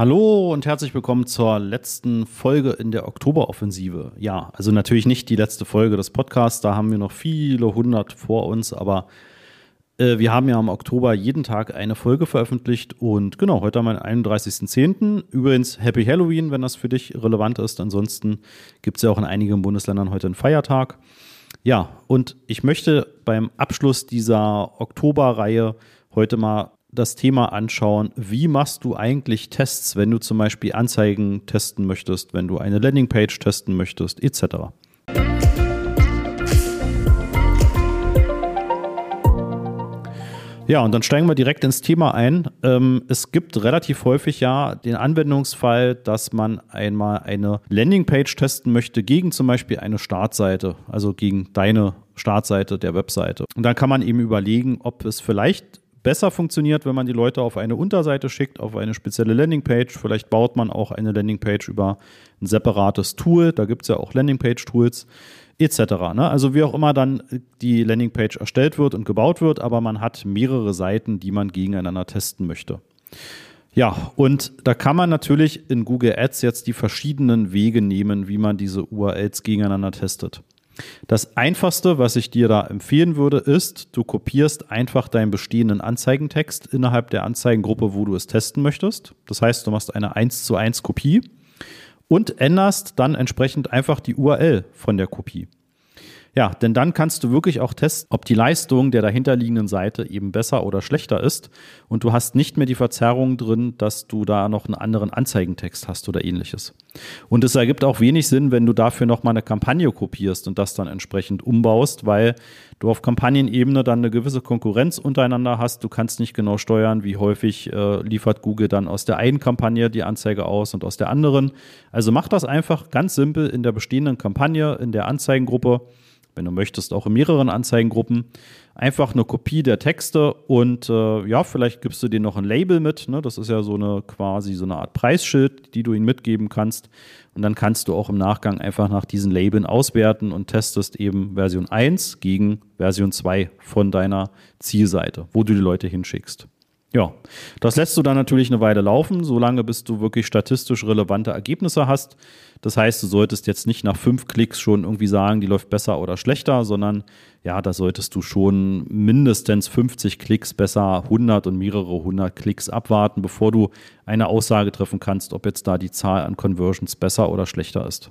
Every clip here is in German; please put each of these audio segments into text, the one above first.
Hallo und herzlich willkommen zur letzten Folge in der Oktoberoffensive. Ja, also natürlich nicht die letzte Folge des Podcasts, da haben wir noch viele hundert vor uns, aber äh, wir haben ja im Oktober jeden Tag eine Folge veröffentlicht und genau, heute den 31.10. Übrigens Happy Halloween, wenn das für dich relevant ist. Ansonsten gibt es ja auch in einigen Bundesländern heute einen Feiertag. Ja, und ich möchte beim Abschluss dieser Oktoberreihe heute mal das Thema anschauen, wie machst du eigentlich Tests, wenn du zum Beispiel Anzeigen testen möchtest, wenn du eine Landingpage testen möchtest, etc. Ja, und dann steigen wir direkt ins Thema ein. Ähm, es gibt relativ häufig ja den Anwendungsfall, dass man einmal eine Landingpage testen möchte gegen zum Beispiel eine Startseite, also gegen deine Startseite der Webseite. Und dann kann man eben überlegen, ob es vielleicht besser funktioniert, wenn man die Leute auf eine Unterseite schickt, auf eine spezielle Landingpage. Vielleicht baut man auch eine Landingpage über ein separates Tool. Da gibt es ja auch Landingpage-Tools etc. Ne? Also wie auch immer dann die Landingpage erstellt wird und gebaut wird, aber man hat mehrere Seiten, die man gegeneinander testen möchte. Ja, und da kann man natürlich in Google Ads jetzt die verschiedenen Wege nehmen, wie man diese URLs gegeneinander testet. Das einfachste, was ich dir da empfehlen würde, ist, du kopierst einfach deinen bestehenden Anzeigentext innerhalb der Anzeigengruppe, wo du es testen möchtest. Das heißt, du machst eine 1 zu 1 Kopie und änderst dann entsprechend einfach die URL von der Kopie. Ja, denn dann kannst du wirklich auch testen, ob die Leistung der dahinterliegenden Seite eben besser oder schlechter ist. Und du hast nicht mehr die Verzerrung drin, dass du da noch einen anderen Anzeigentext hast oder ähnliches. Und es ergibt auch wenig Sinn, wenn du dafür nochmal eine Kampagne kopierst und das dann entsprechend umbaust, weil du auf Kampagnenebene dann eine gewisse Konkurrenz untereinander hast. Du kannst nicht genau steuern, wie häufig äh, liefert Google dann aus der einen Kampagne die Anzeige aus und aus der anderen. Also mach das einfach ganz simpel in der bestehenden Kampagne, in der Anzeigengruppe wenn du möchtest, auch in mehreren Anzeigengruppen. Einfach eine Kopie der Texte und äh, ja, vielleicht gibst du dir noch ein Label mit. Ne? Das ist ja so eine quasi so eine Art Preisschild, die du ihnen mitgeben kannst. Und dann kannst du auch im Nachgang einfach nach diesen Labeln auswerten und testest eben Version 1 gegen Version 2 von deiner Zielseite, wo du die Leute hinschickst. Ja, das lässt du dann natürlich eine Weile laufen, solange bis du wirklich statistisch relevante Ergebnisse hast. Das heißt, du solltest jetzt nicht nach fünf Klicks schon irgendwie sagen, die läuft besser oder schlechter, sondern ja, da solltest du schon mindestens 50 Klicks, besser 100 und mehrere hundert Klicks abwarten, bevor du eine Aussage treffen kannst, ob jetzt da die Zahl an Conversions besser oder schlechter ist.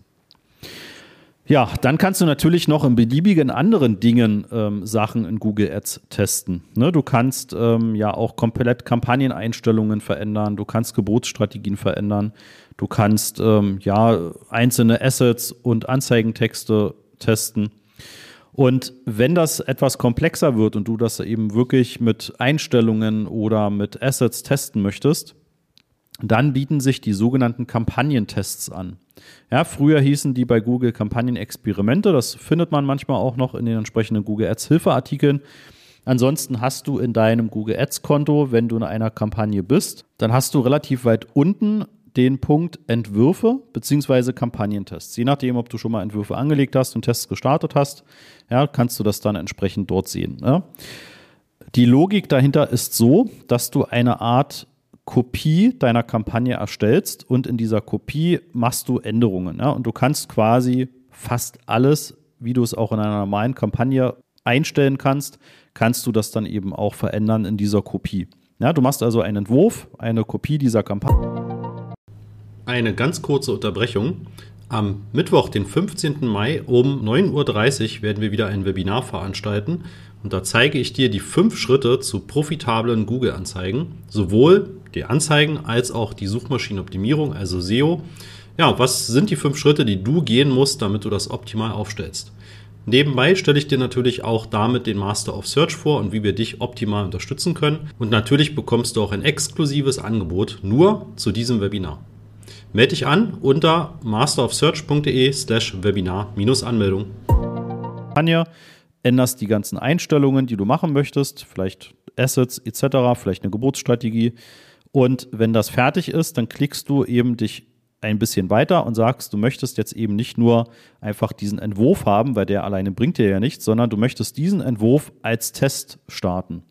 Ja, dann kannst du natürlich noch in beliebigen anderen Dingen ähm, Sachen in Google Ads testen. Ne, du kannst ähm, ja auch komplett Kampagneneinstellungen verändern, du kannst Gebotsstrategien verändern, du kannst ähm, ja einzelne Assets und Anzeigentexte testen. Und wenn das etwas komplexer wird und du das eben wirklich mit Einstellungen oder mit Assets testen möchtest, dann bieten sich die sogenannten Kampagnentests an. Ja, früher hießen die bei Google Kampagnenexperimente. Das findet man manchmal auch noch in den entsprechenden Google Ads Hilfeartikeln. Ansonsten hast du in deinem Google Ads Konto, wenn du in einer Kampagne bist, dann hast du relativ weit unten den Punkt Entwürfe bzw. Kampagnentests. Je nachdem, ob du schon mal Entwürfe angelegt hast und Tests gestartet hast, ja, kannst du das dann entsprechend dort sehen. Ja. Die Logik dahinter ist so, dass du eine Art Kopie deiner Kampagne erstellst und in dieser Kopie machst du Änderungen. Ja? Und du kannst quasi fast alles, wie du es auch in einer normalen Kampagne einstellen kannst, kannst du das dann eben auch verändern in dieser Kopie. Ja, du machst also einen Entwurf, eine Kopie dieser Kampagne. Eine ganz kurze Unterbrechung. Am Mittwoch, den 15. Mai um 9.30 Uhr werden wir wieder ein Webinar veranstalten und da zeige ich dir die fünf Schritte zu profitablen Google-Anzeigen, sowohl die Anzeigen als auch die Suchmaschinenoptimierung, also SEO. Ja, was sind die fünf Schritte, die du gehen musst, damit du das optimal aufstellst? Nebenbei stelle ich dir natürlich auch damit den Master of Search vor und wie wir dich optimal unterstützen können. Und natürlich bekommst du auch ein exklusives Angebot nur zu diesem Webinar. Melde dich an unter masterofsearch.de slash Webinar-Anmeldung. Anja, änderst die ganzen Einstellungen, die du machen möchtest, vielleicht Assets etc., vielleicht eine Geburtsstrategie und wenn das fertig ist, dann klickst du eben dich ein bisschen weiter und sagst, du möchtest jetzt eben nicht nur einfach diesen Entwurf haben, weil der alleine bringt dir ja nichts, sondern du möchtest diesen Entwurf als Test starten.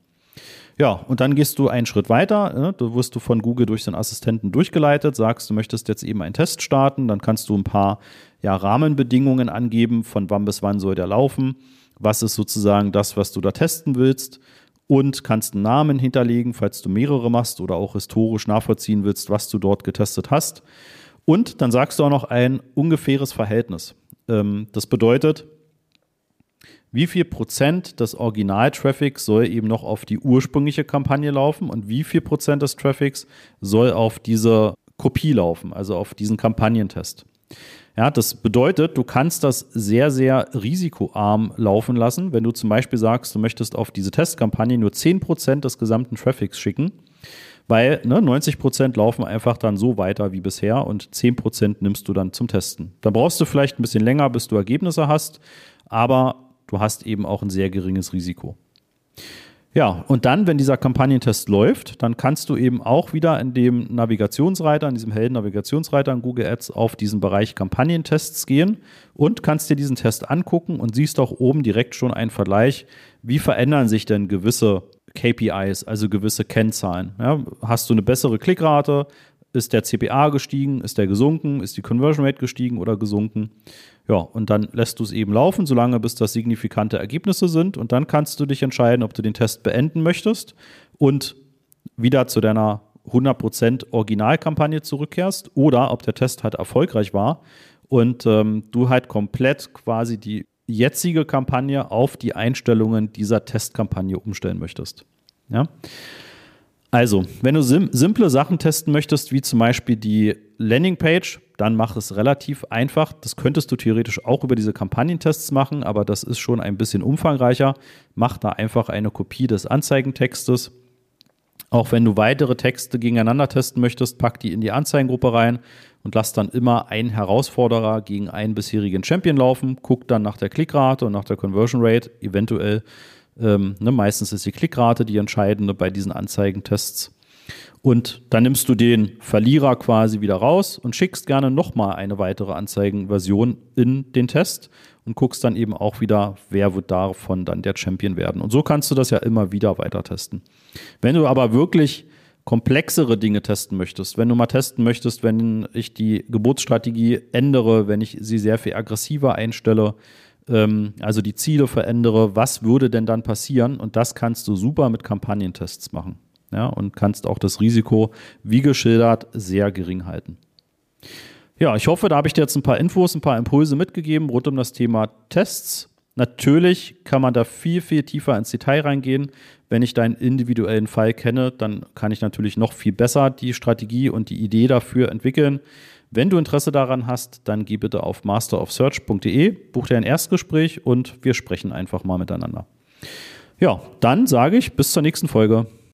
Ja, und dann gehst du einen Schritt weiter. Ne? Du wirst du von Google durch den Assistenten durchgeleitet, sagst, du möchtest jetzt eben einen Test starten, dann kannst du ein paar ja, Rahmenbedingungen angeben, von wann bis wann soll der laufen, was ist sozusagen das, was du da testen willst und kannst einen Namen hinterlegen, falls du mehrere machst oder auch historisch nachvollziehen willst, was du dort getestet hast. Und dann sagst du auch noch ein ungefähres Verhältnis. Ähm, das bedeutet, wie viel Prozent des Original-Traffics soll eben noch auf die ursprüngliche Kampagne laufen und wie viel Prozent des Traffics soll auf diese Kopie laufen, also auf diesen Kampagnentest. Ja, das bedeutet, du kannst das sehr, sehr risikoarm laufen lassen, wenn du zum Beispiel sagst, du möchtest auf diese Testkampagne nur 10% des gesamten Traffics schicken, weil ne, 90% laufen einfach dann so weiter wie bisher und 10% nimmst du dann zum Testen. Da brauchst du vielleicht ein bisschen länger, bis du Ergebnisse hast, aber du hast eben auch ein sehr geringes Risiko. Ja, und dann, wenn dieser Kampagnentest läuft, dann kannst du eben auch wieder in dem Navigationsreiter, in diesem Helden-Navigationsreiter in Google Ads auf diesen Bereich Kampagnentests gehen und kannst dir diesen Test angucken und siehst auch oben direkt schon einen Vergleich, wie verändern sich denn gewisse KPIs, also gewisse Kennzahlen. Ja, hast du eine bessere Klickrate? Ist der CPA gestiegen? Ist der gesunken? Ist die Conversion Rate gestiegen oder gesunken? Ja, und dann lässt du es eben laufen, solange bis das signifikante Ergebnisse sind. Und dann kannst du dich entscheiden, ob du den Test beenden möchtest und wieder zu deiner 100% Originalkampagne zurückkehrst oder ob der Test halt erfolgreich war und ähm, du halt komplett quasi die jetzige Kampagne auf die Einstellungen dieser Testkampagne umstellen möchtest. Ja. Also, wenn du sim simple Sachen testen möchtest, wie zum Beispiel die Landingpage, dann mach es relativ einfach. Das könntest du theoretisch auch über diese Kampagnentests machen, aber das ist schon ein bisschen umfangreicher. Mach da einfach eine Kopie des Anzeigentextes. Auch wenn du weitere Texte gegeneinander testen möchtest, pack die in die Anzeigengruppe rein und lass dann immer einen Herausforderer gegen einen bisherigen Champion laufen. Guck dann nach der Klickrate und nach der Conversion Rate. Eventuell, ähm, ne, meistens ist die Klickrate die entscheidende bei diesen Anzeigentests. Und dann nimmst du den Verlierer quasi wieder raus und schickst gerne nochmal eine weitere Anzeigenversion in den Test und guckst dann eben auch wieder, wer wird davon dann der Champion werden. Und so kannst du das ja immer wieder weiter testen. Wenn du aber wirklich komplexere Dinge testen möchtest, wenn du mal testen möchtest, wenn ich die Geburtsstrategie ändere, wenn ich sie sehr viel aggressiver einstelle, ähm, also die Ziele verändere, was würde denn dann passieren? Und das kannst du super mit Kampagnentests machen ja, und kannst auch das Risiko, wie geschildert, sehr gering halten. Ja, ich hoffe, da habe ich dir jetzt ein paar Infos, ein paar Impulse mitgegeben rund um das Thema Tests. Natürlich kann man da viel, viel tiefer ins Detail reingehen. Wenn ich deinen individuellen Fall kenne, dann kann ich natürlich noch viel besser die Strategie und die Idee dafür entwickeln. Wenn du Interesse daran hast, dann geh bitte auf masterofsearch.de, buch dir ein Erstgespräch und wir sprechen einfach mal miteinander. Ja, dann sage ich bis zur nächsten Folge.